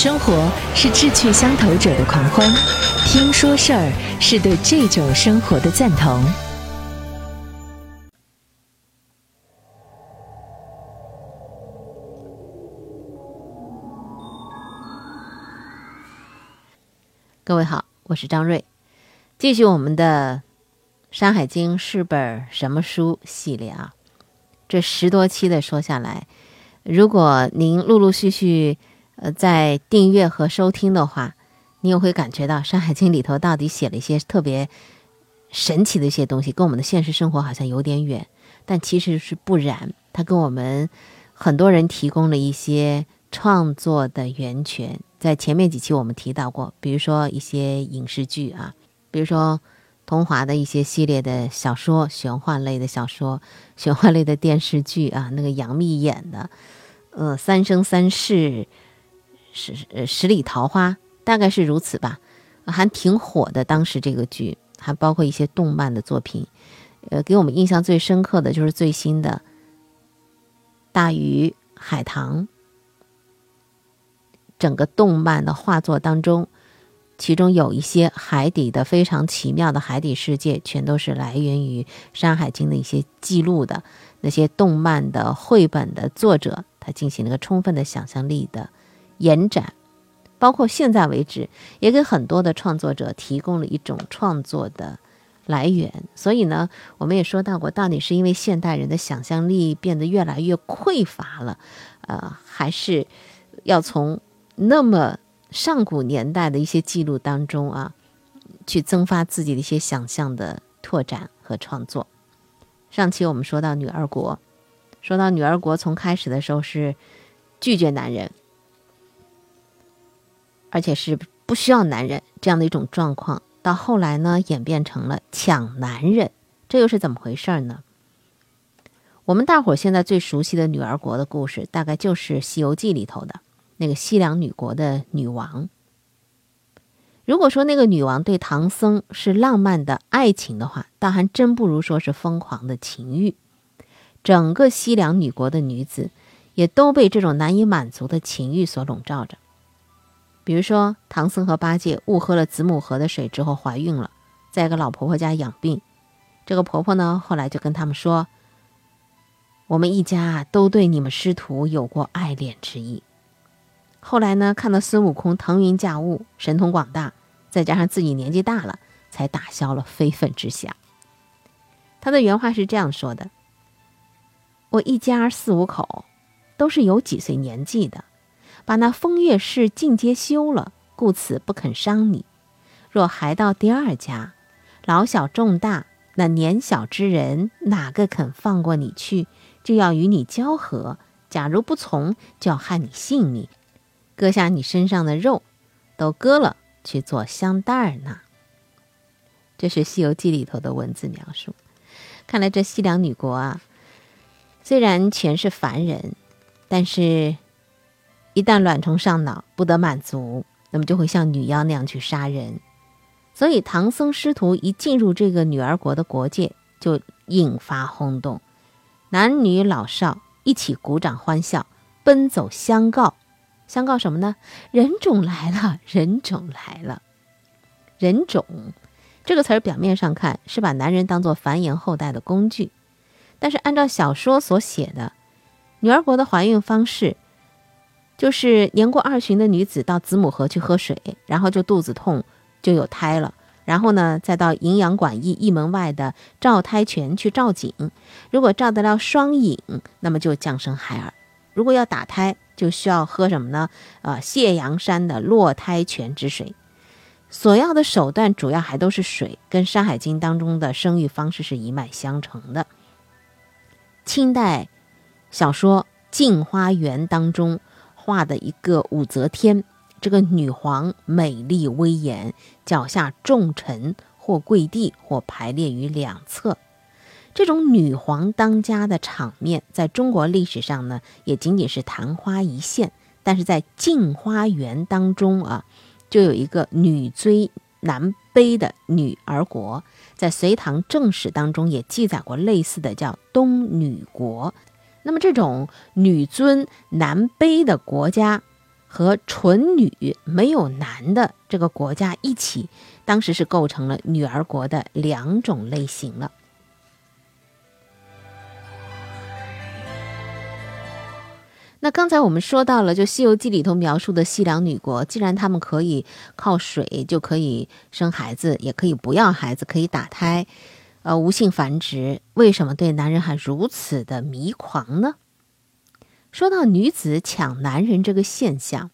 生活是志趣相投者的狂欢，听说事儿是对这种生活的赞同。各位好，我是张瑞，继续我们的《山海经》是本什么书系列啊？这十多期的说下来，如果您陆陆续续呃在订阅和收听的话，你也会感觉到《山海经》里头到底写了一些特别神奇的一些东西，跟我们的现实生活好像有点远，但其实是不然，它跟我们很多人提供了一些创作的源泉。在前面几期我们提到过，比如说一些影视剧啊，比如说童华的一些系列的小说、玄幻类的小说、玄幻类的电视剧啊，那个杨幂演的，呃，《三生三世十呃十里桃花》，大概是如此吧，还挺火的。当时这个剧还包括一些动漫的作品，呃，给我们印象最深刻的就是最新的《大鱼海棠》。整个动漫的画作当中，其中有一些海底的非常奇妙的海底世界，全都是来源于《山海经》的一些记录的那些动漫的绘本的作者，他进行了一个充分的想象力的延展，包括现在为止，也给很多的创作者提供了一种创作的来源。所以呢，我们也说到过，到底是因为现代人的想象力变得越来越匮乏了，呃，还是要从那么上古年代的一些记录当中啊，去增发自己的一些想象的拓展和创作。上期我们说到女儿国，说到女儿国从开始的时候是拒绝男人，而且是不需要男人这样的一种状况，到后来呢演变成了抢男人，这又是怎么回事呢？我们大伙儿现在最熟悉的女儿国的故事，大概就是《西游记》里头的。那个西凉女国的女王，如果说那个女王对唐僧是浪漫的爱情的话，倒还真不如说是疯狂的情欲。整个西凉女国的女子也都被这种难以满足的情欲所笼罩着。比如说，唐僧和八戒误喝了子母河的水之后怀孕了，在一个老婆婆家养病。这个婆婆呢，后来就跟他们说：“我们一家都对你们师徒有过爱恋之意。”后来呢，看到孙悟空腾云驾雾、神通广大，再加上自己年纪大了，才打消了非分之想。他的原话是这样说的：“我一家四五口，都是有几岁年纪的，把那风月事尽皆休了，故此不肯伤你。若还到第二家，老小重大，那年小之人哪个肯放过你去？就要与你交合。假如不从，就要害你性命。”割下你身上的肉，都割了去做香袋儿呢。这是《西游记》里头的文字描述。看来这西凉女国啊，虽然全是凡人，但是，一旦卵虫上脑不得满足，那么就会像女妖那样去杀人。所以唐僧师徒一进入这个女儿国的国界，就引发轰动，男女老少一起鼓掌欢笑，奔走相告。相告什么呢？人种来了，人种来了。人种这个词儿表面上看是把男人当做繁衍后代的工具，但是按照小说所写的，女儿国的怀孕方式就是年过二旬的女子到子母河去喝水，然后就肚子痛就有胎了，然后呢再到营养馆驿驿门外的照胎泉去照井，如果照得了双影，那么就降生孩儿；如果要打胎，就需要喝什么呢？啊，谢阳山的落胎泉之水，所要的手段主要还都是水，跟《山海经》当中的生育方式是一脉相承的。清代小说《镜花缘》当中画的一个武则天，这个女皇美丽威严，脚下重臣或跪地或排列于两侧。这种女皇当家的场面，在中国历史上呢，也仅仅是昙花一现。但是在《镜花缘》当中啊，就有一个女追男卑的女儿国，在隋唐正史当中也记载过类似的，叫东女国。那么这种女尊男卑的国家，和纯女没有男的这个国家一起，当时是构成了女儿国的两种类型了。那刚才我们说到了，就《西游记》里头描述的西凉女国，既然他们可以靠水就可以生孩子，也可以不要孩子，可以打胎，呃，无性繁殖，为什么对男人还如此的迷狂呢？说到女子抢男人这个现象，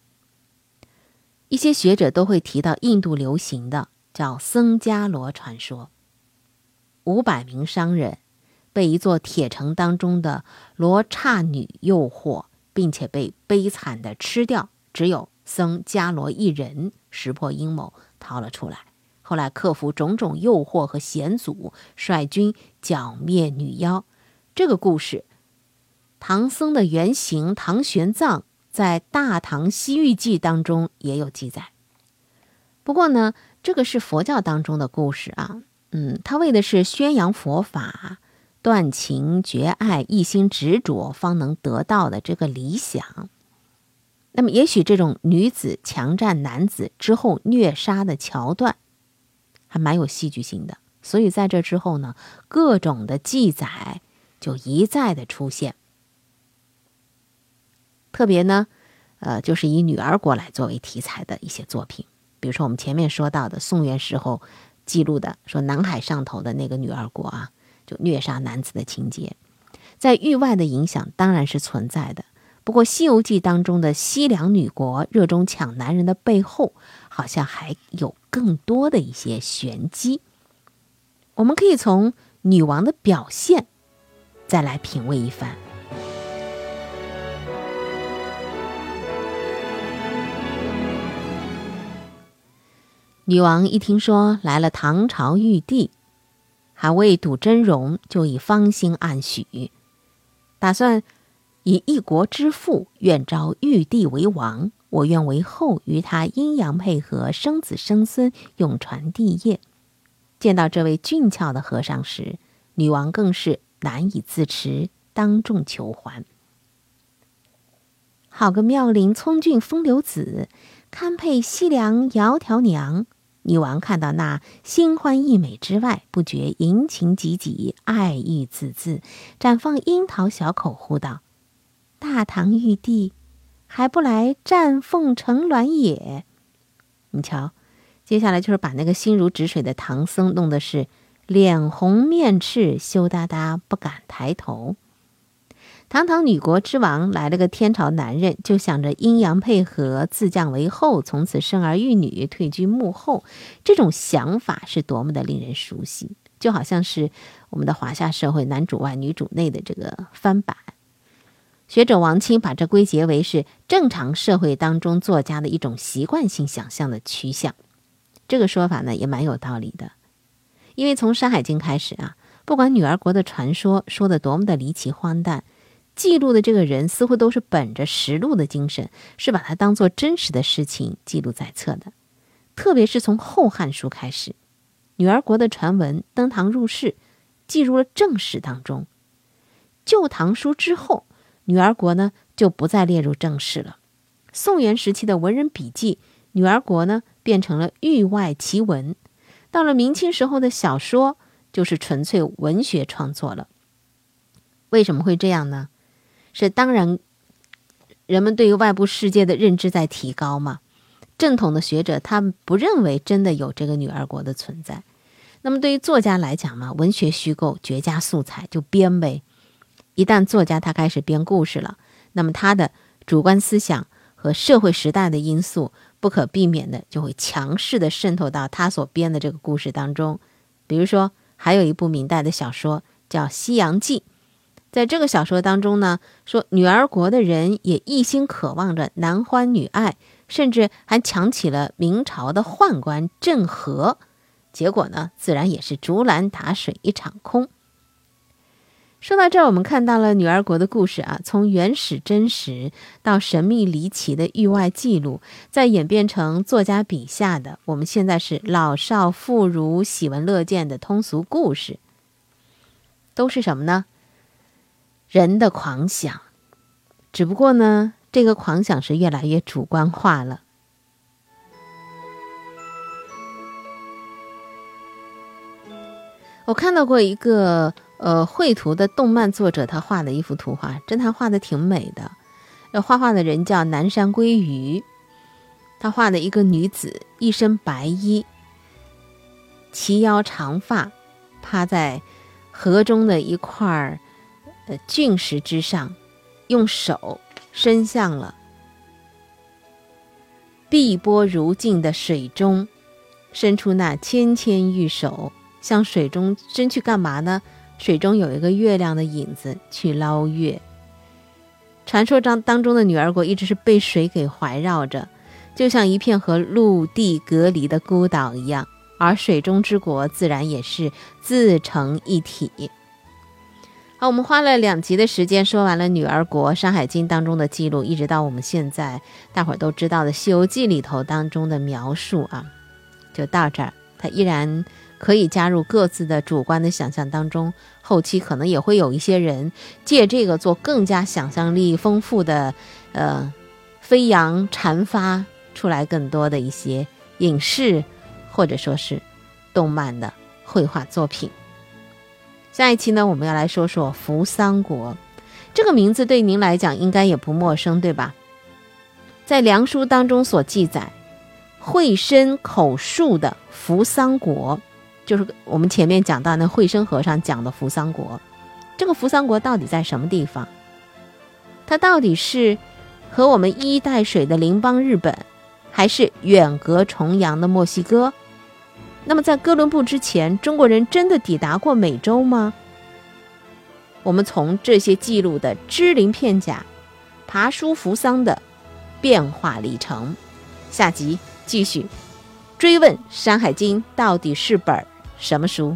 一些学者都会提到印度流行的叫僧伽罗传说。五百名商人被一座铁城当中的罗刹女诱惑。并且被悲惨的吃掉，只有僧伽罗一人识破阴谋逃了出来。后来克服种种诱惑和险阻，率军剿灭女妖。这个故事，唐僧的原型唐玄奘在《大唐西域记》当中也有记载。不过呢，这个是佛教当中的故事啊，嗯，他为的是宣扬佛法。断情绝爱，一心执着，方能得到的这个理想。那么，也许这种女子强占男子之后虐杀的桥段，还蛮有戏剧性的。所以，在这之后呢，各种的记载就一再的出现。特别呢，呃，就是以女儿国来作为题材的一些作品，比如说我们前面说到的宋元时候记录的，说南海上头的那个女儿国啊。就虐杀男子的情节，在域外的影响当然是存在的。不过，《西游记》当中的西凉女国热衷抢男人的背后，好像还有更多的一些玄机。我们可以从女王的表现再来品味一番。女王一听说来了唐朝玉帝。还未睹真容，就已芳心暗许，打算以一国之父，愿招玉帝为王，我愿为后，与他阴阳配合，生子生孙，永传帝业。见到这位俊俏的和尚时，女王更是难以自持，当众求还。好个妙龄聪俊风流子，堪配西凉窈窕娘。女王看到那心欢意美之外，不觉淫情几几，爱欲滋滋，绽放樱桃小口，呼道：“大唐玉帝，还不来占凤成鸾也？”你瞧，接下来就是把那个心如止水的唐僧弄得是脸红面赤，羞答答，不敢抬头。堂堂女国之王来了个天朝男人，就想着阴阳配合，自降为后，从此生儿育女，退居幕后。这种想法是多么的令人熟悉，就好像是我们的华夏社会男主外女主内的这个翻版。学者王清把这归结为是正常社会当中作家的一种习惯性想象的趋向。这个说法呢也蛮有道理的，因为从《山海经》开始啊，不管女儿国的传说说的多么的离奇荒诞。记录的这个人似乎都是本着实录的精神，是把它当做真实的事情记录在册的。特别是从《后汉书》开始，女儿国的传闻登堂入室，记入了正史当中。《旧唐书》之后，女儿国呢就不再列入正史了。宋元时期的文人笔记，女儿国呢变成了域外奇闻。到了明清时候的小说，就是纯粹文学创作了。为什么会这样呢？是当然，人们对于外部世界的认知在提高嘛。正统的学者他们不认为真的有这个女儿国的存在。那么对于作家来讲嘛，文学虚构，绝佳素材就编呗。一旦作家他开始编故事了，那么他的主观思想和社会时代的因素不可避免的就会强势的渗透到他所编的这个故事当中。比如说，还有一部明代的小说叫《西洋记》。在这个小说当中呢，说女儿国的人也一心渴望着男欢女爱，甚至还抢起了明朝的宦官郑和，结果呢，自然也是竹篮打水一场空。说到这儿，我们看到了女儿国的故事啊，从原始真实到神秘离奇的域外记录，再演变成作家笔下的我们现在是老少妇孺喜闻乐见的通俗故事，都是什么呢？人的狂想，只不过呢，这个狂想是越来越主观化了。我看到过一个呃绘图的动漫作者，他画的一幅图画，真他画的挺美的。呃，画画的人叫南山归鱼，他画的一个女子，一身白衣，齐腰长发，趴在河中的一块呃峻石之上，用手伸向了碧波如镜的水中，伸出那纤纤玉手。向水中伸去干嘛呢？水中有一个月亮的影子，去捞月。传说当当中的女儿国一直是被水给环绕着，就像一片和陆地隔离的孤岛一样。而水中之国自然也是自成一体。好，我们花了两集的时间说完了女儿国《山海经》当中的记录，一直到我们现在大伙儿都知道的《西游记》里头当中的描述啊，就到这儿，它依然。可以加入各自的主观的想象当中，后期可能也会有一些人借这个做更加想象力丰富的，呃，飞扬阐发出来更多的一些影视或者说是动漫的绘画作品。下一期呢，我们要来说说扶桑国这个名字，对您来讲应该也不陌生，对吧？在梁书当中所记载，会申口述的扶桑国。就是我们前面讲到那惠生和尚讲的扶桑国，这个扶桑国到底在什么地方？它到底是和我们一衣带水的邻邦日本，还是远隔重洋的墨西哥？那么在哥伦布之前，中国人真的抵达过美洲吗？我们从这些记录的支鳞片甲，爬书扶桑的变化历程，下集继续追问《山海经》到底是本。什么书？